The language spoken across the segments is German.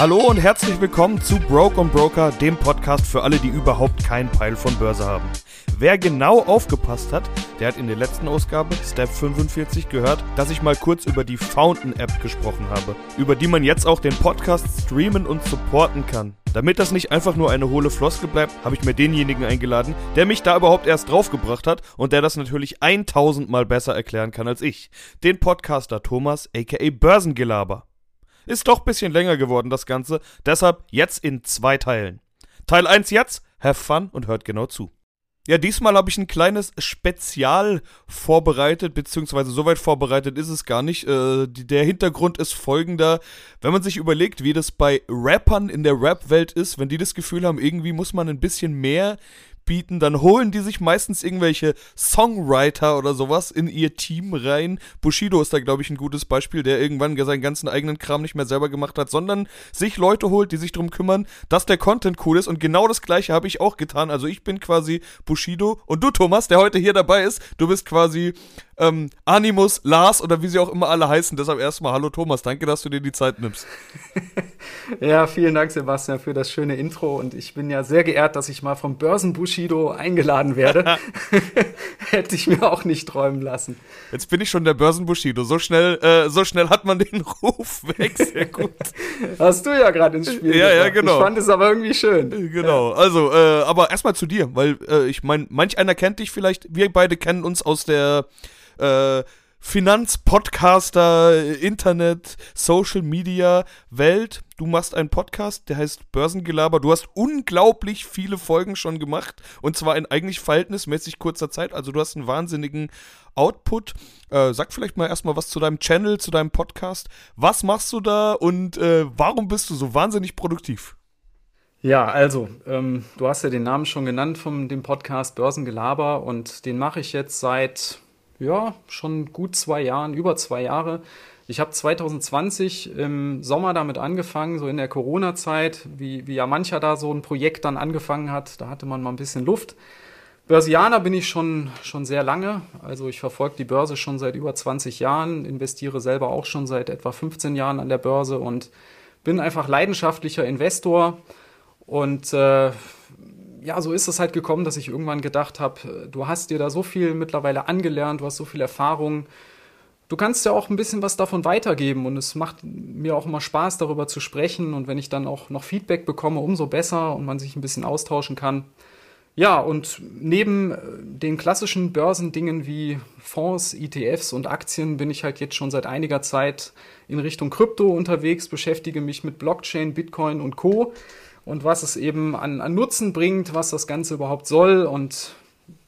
Hallo und herzlich willkommen zu Broke und Broker, dem Podcast für alle, die überhaupt keinen Peil von Börse haben. Wer genau aufgepasst hat, der hat in der letzten Ausgabe, Step 45, gehört, dass ich mal kurz über die Fountain App gesprochen habe, über die man jetzt auch den Podcast streamen und supporten kann. Damit das nicht einfach nur eine hohle Floskel bleibt, habe ich mir denjenigen eingeladen, der mich da überhaupt erst draufgebracht hat und der das natürlich 1000 Mal besser erklären kann als ich. Den Podcaster Thomas, aka Börsengelaber. Ist doch ein bisschen länger geworden, das Ganze. Deshalb jetzt in zwei Teilen. Teil 1 jetzt, have fun und hört genau zu. Ja, diesmal habe ich ein kleines Spezial vorbereitet, beziehungsweise soweit vorbereitet ist es gar nicht. Äh, der Hintergrund ist folgender. Wenn man sich überlegt, wie das bei Rappern in der Rap-Welt ist, wenn die das Gefühl haben, irgendwie muss man ein bisschen mehr bieten, dann holen die sich meistens irgendwelche Songwriter oder sowas in ihr Team rein. Bushido ist da, glaube ich, ein gutes Beispiel, der irgendwann seinen ganzen eigenen Kram nicht mehr selber gemacht hat, sondern sich Leute holt, die sich darum kümmern, dass der Content cool ist. Und genau das gleiche habe ich auch getan. Also ich bin quasi Bushido und du, Thomas, der heute hier dabei ist, du bist quasi ähm, Animus, Lars oder wie sie auch immer alle heißen. Deshalb erstmal Hallo Thomas, danke, dass du dir die Zeit nimmst. ja, vielen Dank, Sebastian, für das schöne Intro. Und ich bin ja sehr geehrt, dass ich mal vom Börsen Bushido eingeladen werde. Hätte ich mir auch nicht träumen lassen. Jetzt bin ich schon der Börsen Bushido. So schnell, äh, so schnell hat man den Ruf weg. Sehr gut. Hast du ja gerade ins Spiel. Ja, gebracht. ja, genau. Ich fand es aber irgendwie schön. Genau. Ja. Also, äh, aber erstmal zu dir, weil äh, ich meine, manch einer kennt dich vielleicht. Wir beide kennen uns aus der äh, Finanzpodcaster, Internet, Social Media Welt. Du machst einen Podcast, der heißt Börsengelaber. Du hast unglaublich viele Folgen schon gemacht und zwar in eigentlich verhältnismäßig kurzer Zeit. Also du hast einen wahnsinnigen Output. Äh, sag vielleicht mal erstmal was zu deinem Channel, zu deinem Podcast. Was machst du da und äh, warum bist du so wahnsinnig produktiv? Ja, also, ähm, du hast ja den Namen schon genannt von dem Podcast Börsengelaber und den mache ich jetzt seit ja, schon gut zwei Jahren, über zwei Jahre. Ich habe 2020 im Sommer damit angefangen, so in der Corona-Zeit, wie, wie ja mancher da so ein Projekt dann angefangen hat. Da hatte man mal ein bisschen Luft. Börsianer bin ich schon, schon sehr lange. Also ich verfolge die Börse schon seit über 20 Jahren, investiere selber auch schon seit etwa 15 Jahren an der Börse und bin einfach leidenschaftlicher Investor. Und äh, ja, so ist es halt gekommen, dass ich irgendwann gedacht habe, du hast dir da so viel mittlerweile angelernt, du hast so viel Erfahrung. Du kannst ja auch ein bisschen was davon weitergeben und es macht mir auch immer Spaß, darüber zu sprechen. Und wenn ich dann auch noch Feedback bekomme, umso besser und man sich ein bisschen austauschen kann. Ja, und neben äh, den klassischen Börsendingen wie Fonds, ETFs und Aktien bin ich halt jetzt schon seit einiger Zeit in Richtung Krypto unterwegs, beschäftige mich mit Blockchain, Bitcoin und Co und was es eben an, an Nutzen bringt, was das Ganze überhaupt soll. Und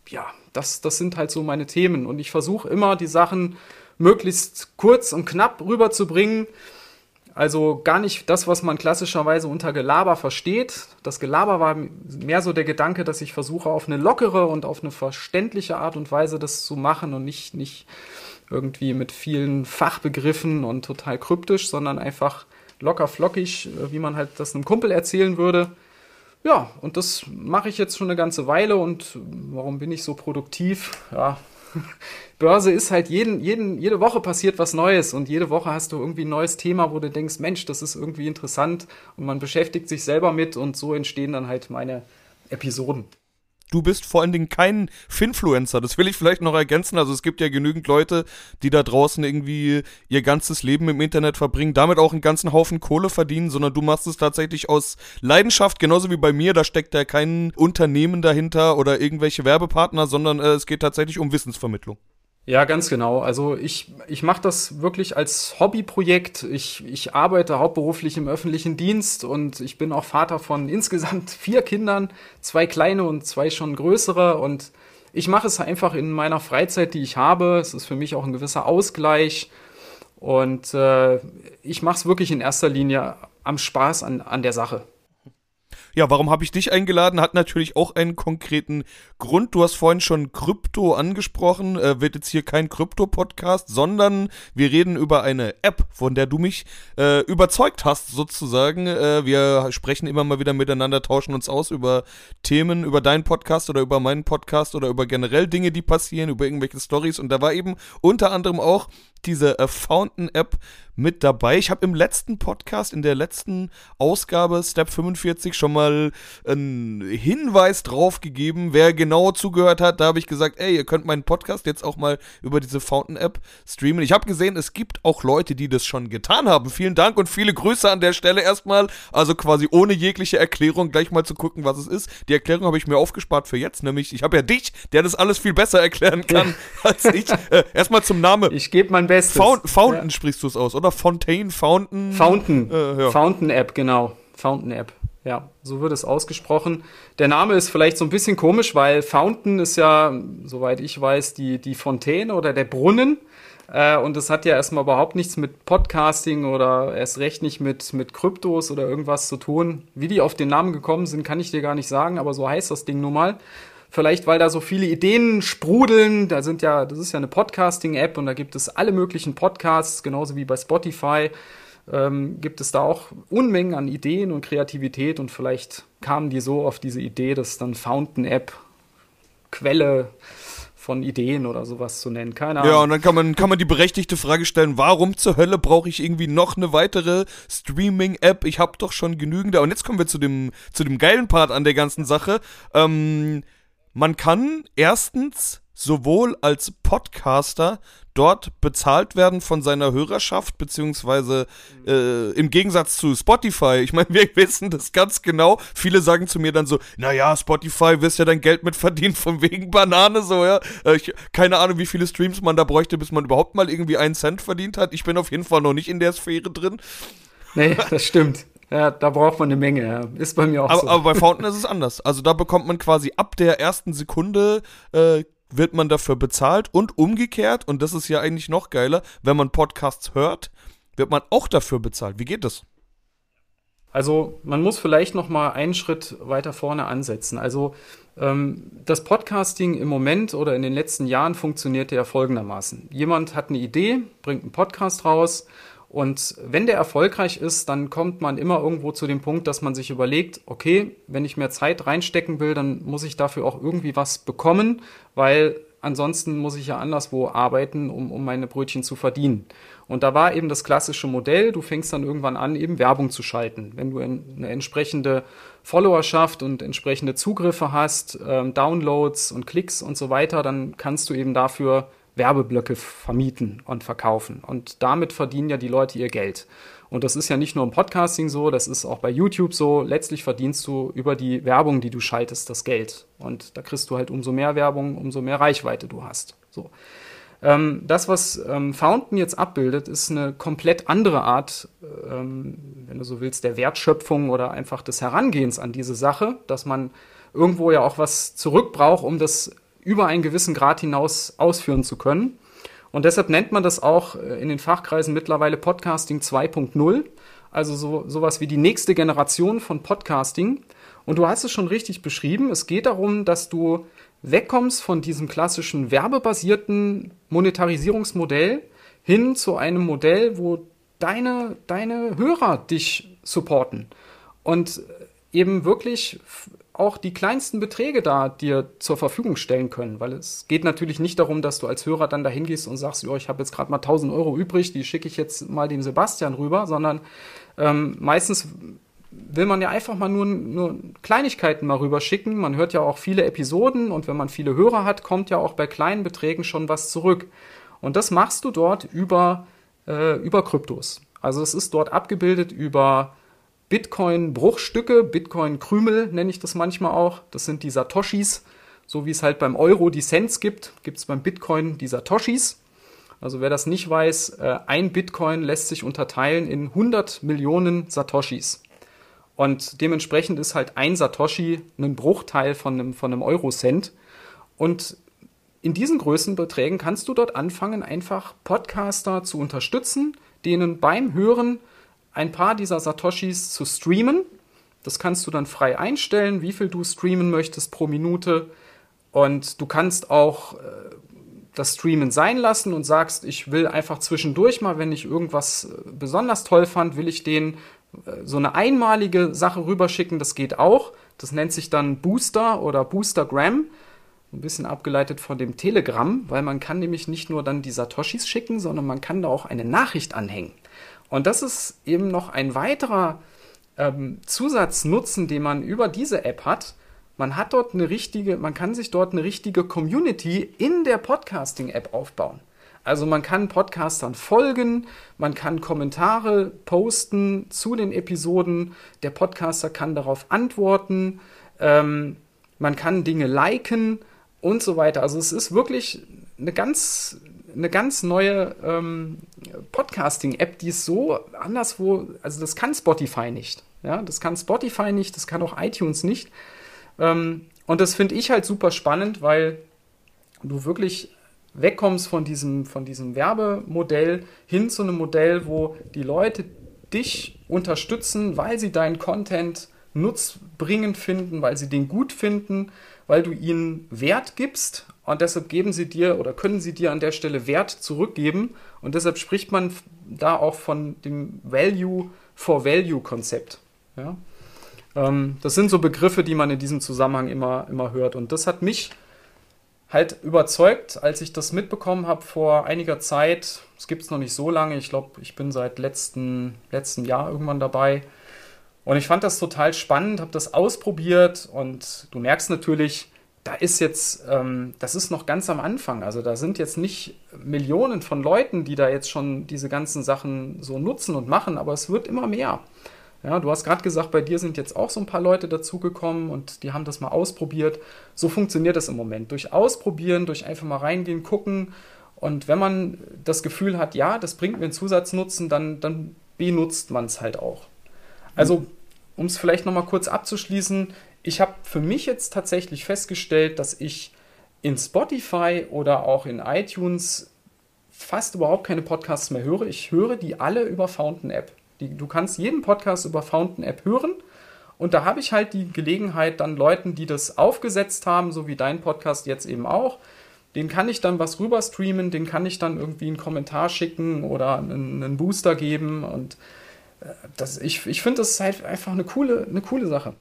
ja, das, das sind halt so meine Themen. Und ich versuche immer, die Sachen möglichst kurz und knapp rüberzubringen. Also gar nicht das, was man klassischerweise unter Gelaber versteht. Das Gelaber war mehr so der Gedanke, dass ich versuche, auf eine lockere und auf eine verständliche Art und Weise das zu machen und nicht, nicht irgendwie mit vielen Fachbegriffen und total kryptisch, sondern einfach locker flockig, äh, wie man halt das einem Kumpel erzählen würde. Ja, und das mache ich jetzt schon eine ganze Weile und warum bin ich so produktiv? Ja, Börse ist halt jeden, jeden, jede Woche passiert was Neues und jede Woche hast du irgendwie ein neues Thema, wo du denkst, Mensch, das ist irgendwie interessant und man beschäftigt sich selber mit und so entstehen dann halt meine Episoden du bist vor allen Dingen kein Finfluencer. Das will ich vielleicht noch ergänzen. Also es gibt ja genügend Leute, die da draußen irgendwie ihr ganzes Leben im Internet verbringen, damit auch einen ganzen Haufen Kohle verdienen, sondern du machst es tatsächlich aus Leidenschaft, genauso wie bei mir. Da steckt ja kein Unternehmen dahinter oder irgendwelche Werbepartner, sondern äh, es geht tatsächlich um Wissensvermittlung. Ja, ganz genau. Also ich, ich mache das wirklich als Hobbyprojekt. Ich, ich arbeite hauptberuflich im öffentlichen Dienst und ich bin auch Vater von insgesamt vier Kindern, zwei kleine und zwei schon größere. Und ich mache es einfach in meiner Freizeit, die ich habe. Es ist für mich auch ein gewisser Ausgleich. Und äh, ich mache es wirklich in erster Linie am Spaß an, an der Sache. Ja, warum habe ich dich eingeladen? Hat natürlich auch einen konkreten Grund. Du hast vorhin schon Krypto angesprochen. Äh, wird jetzt hier kein Krypto-Podcast, sondern wir reden über eine App, von der du mich äh, überzeugt hast, sozusagen. Äh, wir sprechen immer mal wieder miteinander, tauschen uns aus über Themen über deinen Podcast oder über meinen Podcast oder über generell Dinge, die passieren, über irgendwelche Stories. Und da war eben unter anderem auch diese äh, Fountain-App mit dabei. Ich habe im letzten Podcast, in der letzten Ausgabe Step 45 schon mal einen Hinweis drauf gegeben, wer genau zugehört hat. Da habe ich gesagt, ey, ihr könnt meinen Podcast jetzt auch mal über diese Fountain-App streamen. Ich habe gesehen, es gibt auch Leute, die das schon getan haben. Vielen Dank und viele Grüße an der Stelle erstmal. Also quasi ohne jegliche Erklärung gleich mal zu gucken, was es ist. Die Erklärung habe ich mir aufgespart für jetzt, nämlich ich habe ja dich, der das alles viel besser erklären kann als ich. Äh, erstmal zum Namen. Ich gebe mein Bestes. Fountain, Fountain ja. sprichst du es aus, oder? Fontaine, Fountain. Fountain. Äh, ja. Fountain App, genau. Fountain App. Ja, so wird es ausgesprochen. Der Name ist vielleicht so ein bisschen komisch, weil Fountain ist ja, soweit ich weiß, die, die Fontäne oder der Brunnen. Äh, und das hat ja erstmal überhaupt nichts mit Podcasting oder erst recht nicht mit, mit Kryptos oder irgendwas zu tun. Wie die auf den Namen gekommen sind, kann ich dir gar nicht sagen, aber so heißt das Ding nun mal. Vielleicht, weil da so viele Ideen sprudeln. Da sind ja, das ist ja eine Podcasting-App und da gibt es alle möglichen Podcasts, genauso wie bei Spotify. Ähm, gibt es da auch Unmengen an Ideen und Kreativität und vielleicht kamen die so auf diese Idee, dass dann Fountain-App Quelle von Ideen oder sowas zu nennen. Keine Ahnung. Ja, und dann kann man, kann man die berechtigte Frage stellen, warum zur Hölle brauche ich irgendwie noch eine weitere Streaming-App? Ich habe doch schon genügend. Und jetzt kommen wir zu dem, zu dem geilen Part an der ganzen Sache. Ähm, man kann erstens sowohl als Podcaster dort bezahlt werden von seiner Hörerschaft, beziehungsweise äh, im Gegensatz zu Spotify. Ich meine, wir wissen das ganz genau. Viele sagen zu mir dann so, naja, Spotify wirst ja dein Geld mit verdienen von wegen Banane, so, ja. Äh, ich, keine Ahnung, wie viele Streams man da bräuchte, bis man überhaupt mal irgendwie einen Cent verdient hat. Ich bin auf jeden Fall noch nicht in der Sphäre drin. Nee, das stimmt. Ja, da braucht man eine Menge, ja. Ist bei mir auch aber, so. Aber bei Fountain ist es anders. Also da bekommt man quasi ab der ersten Sekunde äh, wird man dafür bezahlt und umgekehrt, und das ist ja eigentlich noch geiler, wenn man Podcasts hört, wird man auch dafür bezahlt. Wie geht das? Also man muss vielleicht noch mal einen Schritt weiter vorne ansetzen. Also ähm, das Podcasting im Moment oder in den letzten Jahren funktioniert ja folgendermaßen. Jemand hat eine Idee, bringt einen Podcast raus und wenn der erfolgreich ist, dann kommt man immer irgendwo zu dem Punkt, dass man sich überlegt, okay, wenn ich mehr Zeit reinstecken will, dann muss ich dafür auch irgendwie was bekommen, weil ansonsten muss ich ja anderswo arbeiten, um, um meine Brötchen zu verdienen. Und da war eben das klassische Modell, du fängst dann irgendwann an, eben Werbung zu schalten. Wenn du eine entsprechende Followerschaft und entsprechende Zugriffe hast, ähm, Downloads und Klicks und so weiter, dann kannst du eben dafür Werbeblöcke vermieten und verkaufen. Und damit verdienen ja die Leute ihr Geld. Und das ist ja nicht nur im Podcasting so, das ist auch bei YouTube so. Letztlich verdienst du über die Werbung, die du schaltest, das Geld. Und da kriegst du halt umso mehr Werbung, umso mehr Reichweite du hast. So. Ähm, das, was ähm, Fountain jetzt abbildet, ist eine komplett andere Art, ähm, wenn du so willst, der Wertschöpfung oder einfach des Herangehens an diese Sache, dass man irgendwo ja auch was zurückbraucht, um das über einen gewissen Grad hinaus ausführen zu können. Und deshalb nennt man das auch äh, in den Fachkreisen mittlerweile Podcasting 2.0, also so, sowas wie die nächste Generation von Podcasting. Und du hast es schon richtig beschrieben. Es geht darum, dass du wegkommst von diesem klassischen werbebasierten Monetarisierungsmodell hin zu einem Modell, wo deine, deine Hörer dich supporten und eben wirklich auch die kleinsten Beträge da dir zur Verfügung stellen können, weil es geht natürlich nicht darum, dass du als Hörer dann dahin gehst und sagst, ich habe jetzt gerade mal 1000 Euro übrig, die schicke ich jetzt mal dem Sebastian rüber, sondern ähm, meistens will man ja einfach mal nur, nur Kleinigkeiten mal rüberschicken. Man hört ja auch viele Episoden und wenn man viele Hörer hat, kommt ja auch bei kleinen Beträgen schon was zurück. Und das machst du dort über, äh, über Kryptos. Also es ist dort abgebildet über Bitcoin-Bruchstücke, Bitcoin-Krümel nenne ich das manchmal auch. Das sind die Satoshis. So wie es halt beim Euro die Cents gibt, gibt es beim Bitcoin die Satoshis. Also wer das nicht weiß, äh, ein Bitcoin lässt sich unterteilen in 100 Millionen Satoshis. Und dementsprechend ist halt ein Satoshi ein Bruchteil von einem, von einem Euro-Cent. Und in diesen Größenbeträgen kannst du dort anfangen, einfach Podcaster zu unterstützen, denen beim Hören ein paar dieser Satoshis zu streamen. Das kannst du dann frei einstellen, wie viel du streamen möchtest pro Minute. Und du kannst auch äh, das Streamen sein lassen und sagst, ich will einfach zwischendurch mal, wenn ich irgendwas äh, besonders toll fand, will ich den äh, so eine einmalige Sache rüberschicken, das geht auch. Das nennt sich dann Booster oder Boostergram. Ein bisschen abgeleitet von dem Telegram, weil man kann nämlich nicht nur dann die Satoshis schicken, sondern man kann da auch eine Nachricht anhängen. Und das ist eben noch ein weiterer ähm, Zusatznutzen, den man über diese App hat. Man hat dort eine richtige, man kann sich dort eine richtige Community in der Podcasting-App aufbauen. Also man kann Podcastern folgen, man kann Kommentare posten zu den Episoden, der Podcaster kann darauf antworten, ähm, man kann Dinge liken und so weiter. Also es ist wirklich eine ganz, eine ganz neue ähm, Podcasting-App, die ist so anderswo, also das kann Spotify nicht. Ja, das kann Spotify nicht, das kann auch iTunes nicht. Ähm, und das finde ich halt super spannend, weil du wirklich wegkommst von diesem, von diesem Werbemodell hin zu einem Modell, wo die Leute dich unterstützen, weil sie deinen Content nutzbringend finden, weil sie den gut finden, weil du ihnen Wert gibst und deshalb geben sie dir oder können sie dir an der Stelle Wert zurückgeben und deshalb spricht man da auch von dem Value for Value Konzept. Ja? Ähm, das sind so Begriffe, die man in diesem Zusammenhang immer, immer hört und das hat mich halt überzeugt, als ich das mitbekommen habe vor einiger Zeit. Es gibt es noch nicht so lange. Ich glaube, ich bin seit letzten, letzten Jahr irgendwann dabei. Und ich fand das total spannend, habe das ausprobiert und du merkst natürlich, da ist jetzt, ähm, das ist noch ganz am Anfang. Also da sind jetzt nicht Millionen von Leuten, die da jetzt schon diese ganzen Sachen so nutzen und machen, aber es wird immer mehr. Ja, du hast gerade gesagt, bei dir sind jetzt auch so ein paar Leute dazugekommen und die haben das mal ausprobiert. So funktioniert das im Moment. Durch Ausprobieren, durch einfach mal reingehen, gucken. Und wenn man das Gefühl hat, ja, das bringt mir einen Zusatznutzen, dann, dann benutzt man es halt auch. Also, um es vielleicht nochmal kurz abzuschließen, ich habe für mich jetzt tatsächlich festgestellt, dass ich in Spotify oder auch in iTunes fast überhaupt keine Podcasts mehr höre. Ich höre die alle über Fountain App. Die, du kannst jeden Podcast über Fountain App hören. Und da habe ich halt die Gelegenheit, dann Leuten, die das aufgesetzt haben, so wie dein Podcast jetzt eben auch, den kann ich dann was rüber streamen, den kann ich dann irgendwie einen Kommentar schicken oder einen, einen Booster geben. Und äh, das, ich, ich finde, das halt einfach eine coole, eine coole Sache.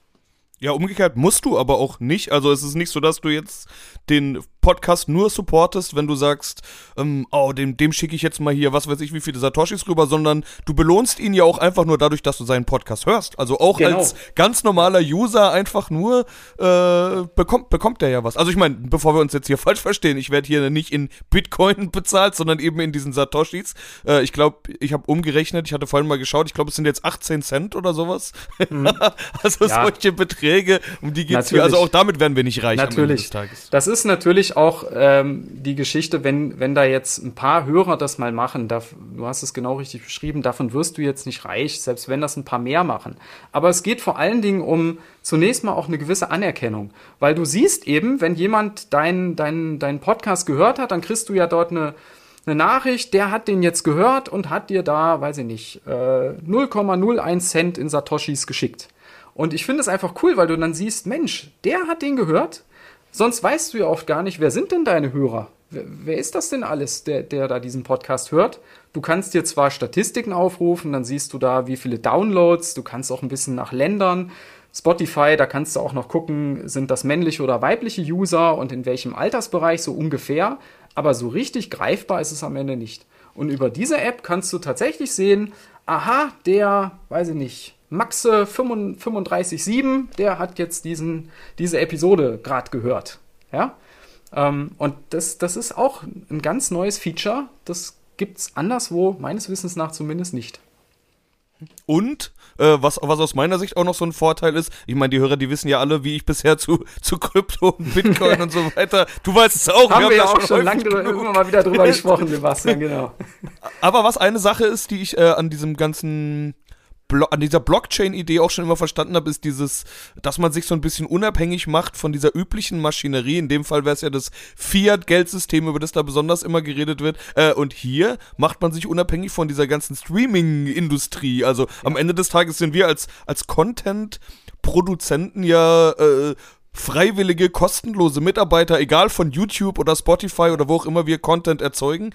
Ja, umgekehrt musst du aber auch nicht. Also es ist nicht so, dass du jetzt den Podcast nur supportest, wenn du sagst, ähm, oh, dem, dem schicke ich jetzt mal hier, was weiß ich, wie viele Satoshis rüber, sondern du belohnst ihn ja auch einfach nur dadurch, dass du seinen Podcast hörst. Also auch genau. als ganz normaler User einfach nur äh, bekommt, bekommt der ja was. Also ich meine, bevor wir uns jetzt hier falsch verstehen, ich werde hier nicht in Bitcoin bezahlt, sondern eben in diesen Satoshis. Äh, ich glaube, ich habe umgerechnet, ich hatte vorhin mal geschaut, ich glaube, es sind jetzt 18 Cent oder sowas. Mhm. also ja. solche Beträge, um die geht es hier. Also auch damit werden wir nicht reich natürlich. am Ende des Tages. Das ist natürlich auch ähm, die Geschichte, wenn, wenn da jetzt ein paar Hörer das mal machen, da, du hast es genau richtig beschrieben, davon wirst du jetzt nicht reich, selbst wenn das ein paar mehr machen. Aber es geht vor allen Dingen um zunächst mal auch eine gewisse Anerkennung, weil du siehst eben, wenn jemand deinen dein, dein Podcast gehört hat, dann kriegst du ja dort eine, eine Nachricht, der hat den jetzt gehört und hat dir da, weiß ich nicht, äh, 0,01 Cent in Satoshis geschickt. Und ich finde es einfach cool, weil du dann siehst, Mensch, der hat den gehört, Sonst weißt du ja oft gar nicht, wer sind denn deine Hörer? Wer, wer ist das denn alles, der, der da diesen Podcast hört? Du kannst dir zwar Statistiken aufrufen, dann siehst du da, wie viele Downloads, du kannst auch ein bisschen nach Ländern. Spotify, da kannst du auch noch gucken, sind das männliche oder weibliche User und in welchem Altersbereich so ungefähr. Aber so richtig greifbar ist es am Ende nicht. Und über diese App kannst du tatsächlich sehen, aha, der, weiß ich nicht, Maxe 35.7, der hat jetzt diesen, diese Episode gerade gehört. Ja? Ähm, und das, das ist auch ein ganz neues Feature. Das gibt es anderswo, meines Wissens nach zumindest nicht. Und äh, was, was aus meiner Sicht auch noch so ein Vorteil ist, ich meine, die Hörer, die wissen ja alle, wie ich bisher zu, zu Krypto und Bitcoin und so weiter. Du weißt es auch. Haben wir, wir ja auch schon, schon lange immer mal wieder drüber gesprochen, Sebastian, genau. Aber was eine Sache ist, die ich äh, an diesem ganzen Blo an dieser Blockchain-Idee auch schon immer verstanden habe, ist dieses, dass man sich so ein bisschen unabhängig macht von dieser üblichen Maschinerie. In dem Fall wäre es ja das Fiat-Geldsystem, über das da besonders immer geredet wird. Äh, und hier macht man sich unabhängig von dieser ganzen Streaming-Industrie. Also am Ende des Tages sind wir als, als Content-Produzenten ja äh, freiwillige, kostenlose Mitarbeiter, egal von YouTube oder Spotify oder wo auch immer wir Content erzeugen.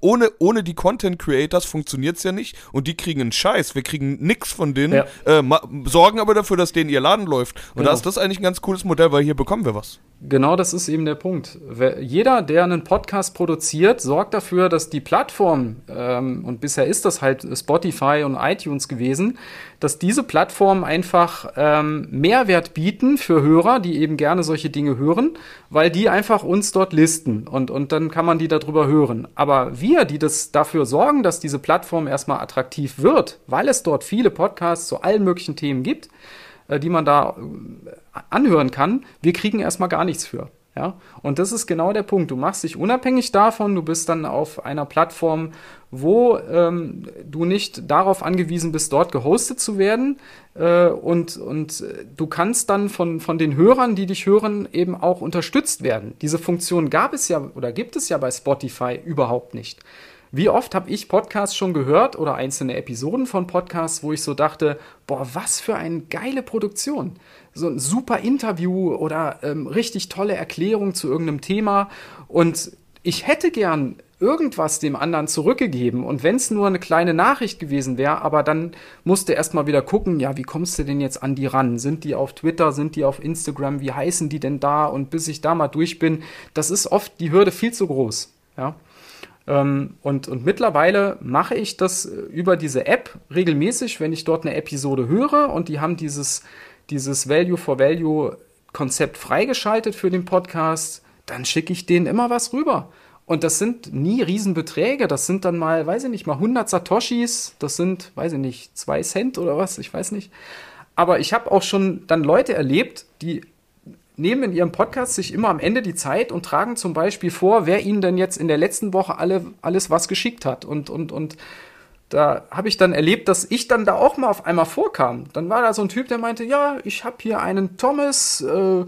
Ohne, ohne die Content Creators funktioniert es ja nicht und die kriegen einen Scheiß. Wir kriegen nix von denen, ja. äh, sorgen aber dafür, dass denen ihr Laden läuft. Und genau. da ist das eigentlich ein ganz cooles Modell, weil hier bekommen wir was. Genau das ist eben der Punkt. Jeder, der einen Podcast produziert, sorgt dafür, dass die Plattform, ähm, und bisher ist das halt Spotify und iTunes gewesen, dass diese Plattformen einfach ähm, Mehrwert bieten für Hörer, die eben gerne solche Dinge hören, weil die einfach uns dort listen und, und dann kann man die darüber hören. Aber wir, die das dafür sorgen, dass diese Plattform erstmal attraktiv wird, weil es dort viele Podcasts zu allen möglichen Themen gibt, die man da äh, anhören kann, wir kriegen erstmal gar nichts für. Ja, und das ist genau der Punkt. Du machst dich unabhängig davon, du bist dann auf einer Plattform, wo ähm, du nicht darauf angewiesen bist, dort gehostet zu werden. Äh, und, und du kannst dann von, von den Hörern, die dich hören, eben auch unterstützt werden. Diese Funktion gab es ja oder gibt es ja bei Spotify überhaupt nicht. Wie oft habe ich Podcasts schon gehört oder einzelne Episoden von Podcasts, wo ich so dachte, boah, was für eine geile Produktion. So ein super Interview oder ähm, richtig tolle Erklärung zu irgendeinem Thema. Und ich hätte gern irgendwas dem anderen zurückgegeben. Und wenn es nur eine kleine Nachricht gewesen wäre, aber dann musste erst mal wieder gucken, ja, wie kommst du denn jetzt an die ran? Sind die auf Twitter, sind die auf Instagram, wie heißen die denn da? Und bis ich da mal durch bin, das ist oft die Hürde viel zu groß. Ja. Ähm, und, und mittlerweile mache ich das äh, über diese App regelmäßig, wenn ich dort eine Episode höre. Und die haben dieses, dieses Value for Value Konzept freigeschaltet für den Podcast, dann schicke ich denen immer was rüber. Und das sind nie Riesenbeträge, das sind dann mal, weiß ich nicht, mal 100 Satoshis, das sind, weiß ich nicht, 2 Cent oder was, ich weiß nicht. Aber ich habe auch schon dann Leute erlebt, die nehmen in ihrem Podcast sich immer am Ende die Zeit und tragen zum Beispiel vor, wer ihnen denn jetzt in der letzten Woche alle, alles was geschickt hat. Und, und, und da habe ich dann erlebt, dass ich dann da auch mal auf einmal vorkam. Dann war da so ein Typ, der meinte, ja, ich habe hier einen Thomas, äh,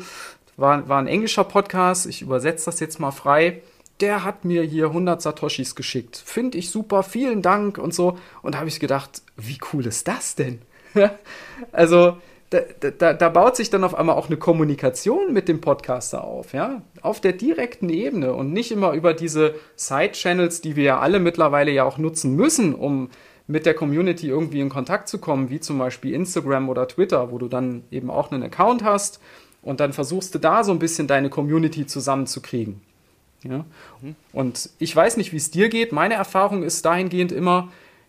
war, war ein englischer Podcast, ich übersetze das jetzt mal frei. Der hat mir hier 100 Satoshis geschickt. Finde ich super, vielen Dank und so. Und da habe ich gedacht, wie cool ist das denn? also, da, da, da, baut sich dann auf einmal auch eine Kommunikation mit dem Podcaster auf, ja, auf der direkten Ebene und nicht immer über diese Side-Channels, die wir ja alle mittlerweile ja auch nutzen müssen, um mit der Community irgendwie in Kontakt zu kommen, wie zum Beispiel Instagram oder Twitter, wo du dann eben auch einen Account hast und dann versuchst du da so ein bisschen deine Community zusammenzukriegen. Ja? Und ich weiß nicht, wie es dir geht. Meine Erfahrung ist dahingehend immer,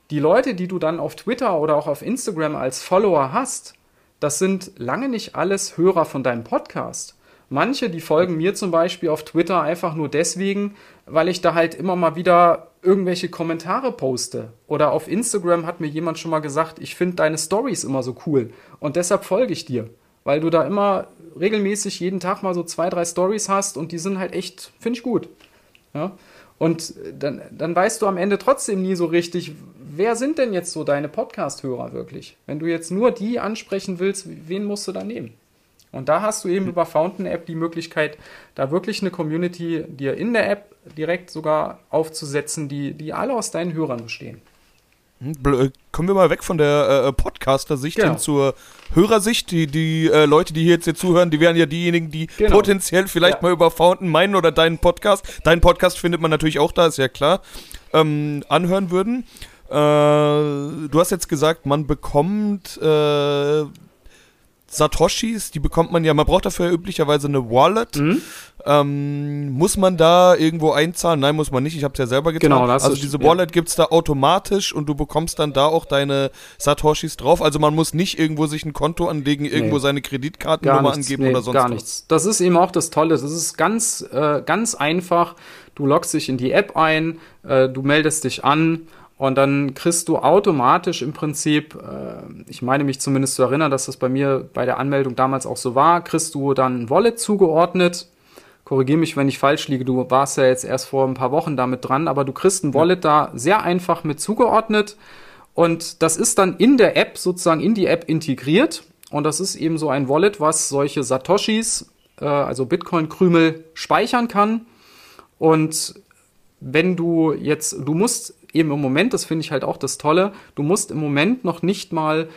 die Leute, die du dann auf Twitter oder auch auf Instagram als Follower hast, das sind lange nicht alles Hörer von deinem Podcast. Manche, die folgen mir zum Beispiel auf Twitter einfach nur deswegen, weil ich da halt immer mal wieder irgendwelche Kommentare poste. Oder auf Instagram hat mir jemand schon mal gesagt, ich finde deine Stories immer so cool und deshalb folge ich dir, weil du da immer regelmäßig jeden Tag mal so zwei, drei Stories hast und die sind halt echt, finde ich gut. Ja? Und dann, dann weißt du am Ende trotzdem nie so richtig, wer sind denn jetzt so deine Podcast-Hörer wirklich? Wenn du jetzt nur die ansprechen willst, wen musst du da nehmen? Und da hast du eben über Fountain App die Möglichkeit, da wirklich eine Community dir in der App direkt sogar aufzusetzen, die, die alle aus deinen Hörern bestehen. Hm, äh, kommen wir mal weg von der äh, Podcaster-Sicht genau. hin zur Hörersicht. Die, die äh, Leute, die hier jetzt hier zuhören, die wären ja diejenigen, die genau. potenziell vielleicht ja. mal über Fountain meinen oder deinen Podcast, deinen Podcast findet man natürlich auch da, ist ja klar, ähm, anhören würden. Äh, du hast jetzt gesagt, man bekommt äh, Satoshis, die bekommt man ja, man braucht dafür üblicherweise eine Wallet. Mhm. Ähm, muss man da irgendwo einzahlen? Nein, muss man nicht. Ich habe es ja selber getan. Genau, also diese Wallet ja. gibt es da automatisch und du bekommst dann da auch deine Satoshis drauf. Also man muss nicht irgendwo sich ein Konto anlegen, irgendwo nee. seine Kreditkartennummer angeben nee, oder sonst gar was. nichts. Das ist eben auch das Tolle. Das ist ganz, äh, ganz einfach. Du loggst dich in die App ein, äh, du meldest dich an und dann kriegst du automatisch im Prinzip, äh, ich meine mich zumindest zu erinnern, dass das bei mir bei der Anmeldung damals auch so war, kriegst du dann ein Wallet zugeordnet. Korrigiere mich, wenn ich falsch liege, du warst ja jetzt erst vor ein paar Wochen damit dran, aber du kriegst ein Wallet da sehr einfach mit zugeordnet. Und das ist dann in der App sozusagen in die App integriert. Und das ist eben so ein Wallet, was solche Satoshis, äh, also Bitcoin-Krümel, speichern kann. Und wenn du jetzt, du musst eben im Moment, das finde ich halt auch das Tolle, du musst im Moment noch nicht mal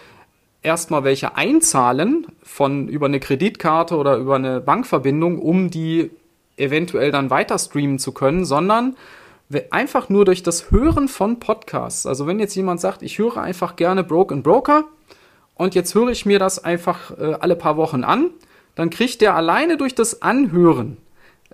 erstmal welche einzahlen von über eine Kreditkarte oder über eine Bankverbindung, um die eventuell dann weiter streamen zu können, sondern einfach nur durch das Hören von Podcasts. Also wenn jetzt jemand sagt, ich höre einfach gerne Broken Broker und jetzt höre ich mir das einfach äh, alle paar Wochen an, dann kriegt der alleine durch das Anhören,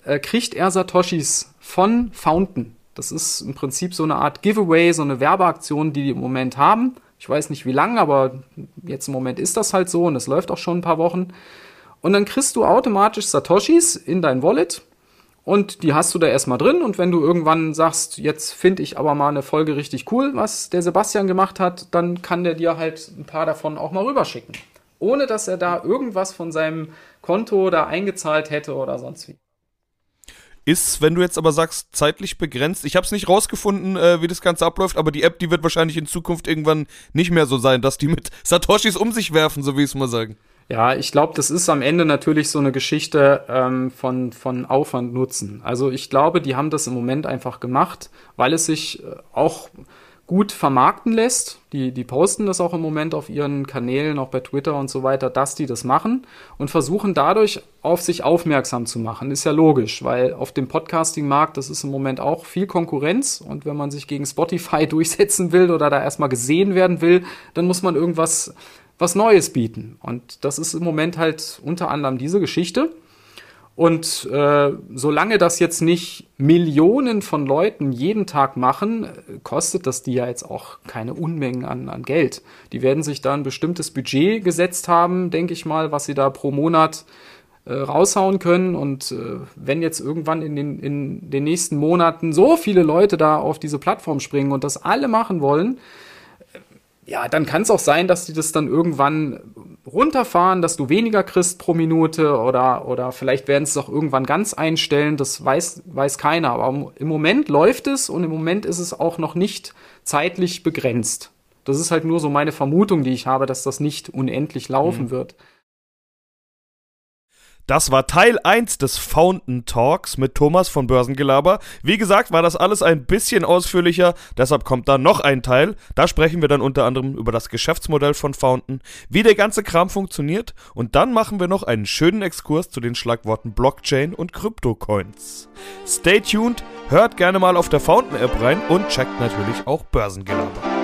äh, kriegt er Satoshis von Fountain. Das ist im Prinzip so eine Art Giveaway, so eine Werbeaktion, die die im Moment haben. Ich weiß nicht wie lange, aber jetzt im Moment ist das halt so und es läuft auch schon ein paar Wochen. Und dann kriegst du automatisch Satoshis in dein Wallet und die hast du da erstmal drin. Und wenn du irgendwann sagst, jetzt finde ich aber mal eine Folge richtig cool, was der Sebastian gemacht hat, dann kann der dir halt ein paar davon auch mal rüberschicken. Ohne dass er da irgendwas von seinem Konto da eingezahlt hätte oder sonst wie. Ist, wenn du jetzt aber sagst, zeitlich begrenzt. Ich habe es nicht rausgefunden, äh, wie das Ganze abläuft, aber die App, die wird wahrscheinlich in Zukunft irgendwann nicht mehr so sein, dass die mit Satoshis um sich werfen, so wie ich es mal sagen. Ja, ich glaube, das ist am Ende natürlich so eine Geschichte ähm, von, von Aufwand Nutzen. Also ich glaube, die haben das im Moment einfach gemacht, weil es sich äh, auch gut vermarkten lässt. Die, die posten das auch im Moment auf ihren Kanälen, auch bei Twitter und so weiter, dass die das machen und versuchen dadurch auf sich aufmerksam zu machen. Ist ja logisch, weil auf dem Podcasting-Markt, das ist im Moment auch viel Konkurrenz und wenn man sich gegen Spotify durchsetzen will oder da erstmal gesehen werden will, dann muss man irgendwas was Neues bieten. Und das ist im Moment halt unter anderem diese Geschichte. Und äh, solange das jetzt nicht Millionen von Leuten jeden Tag machen, kostet das die ja jetzt auch keine Unmengen an, an Geld. Die werden sich da ein bestimmtes Budget gesetzt haben, denke ich mal, was sie da pro Monat äh, raushauen können. Und äh, wenn jetzt irgendwann in den, in den nächsten Monaten so viele Leute da auf diese Plattform springen und das alle machen wollen, ja, dann kann es auch sein, dass die das dann irgendwann runterfahren, dass du weniger kriegst pro Minute oder, oder vielleicht werden sie es auch irgendwann ganz einstellen, das weiß, weiß keiner. Aber im Moment läuft es und im Moment ist es auch noch nicht zeitlich begrenzt. Das ist halt nur so meine Vermutung, die ich habe, dass das nicht unendlich laufen mhm. wird. Das war Teil 1 des Fountain Talks mit Thomas von Börsengelaber. Wie gesagt, war das alles ein bisschen ausführlicher, deshalb kommt da noch ein Teil. Da sprechen wir dann unter anderem über das Geschäftsmodell von Fountain, wie der ganze Kram funktioniert und dann machen wir noch einen schönen Exkurs zu den Schlagworten Blockchain und Kryptocoins. Stay tuned, hört gerne mal auf der Fountain App rein und checkt natürlich auch Börsengelaber.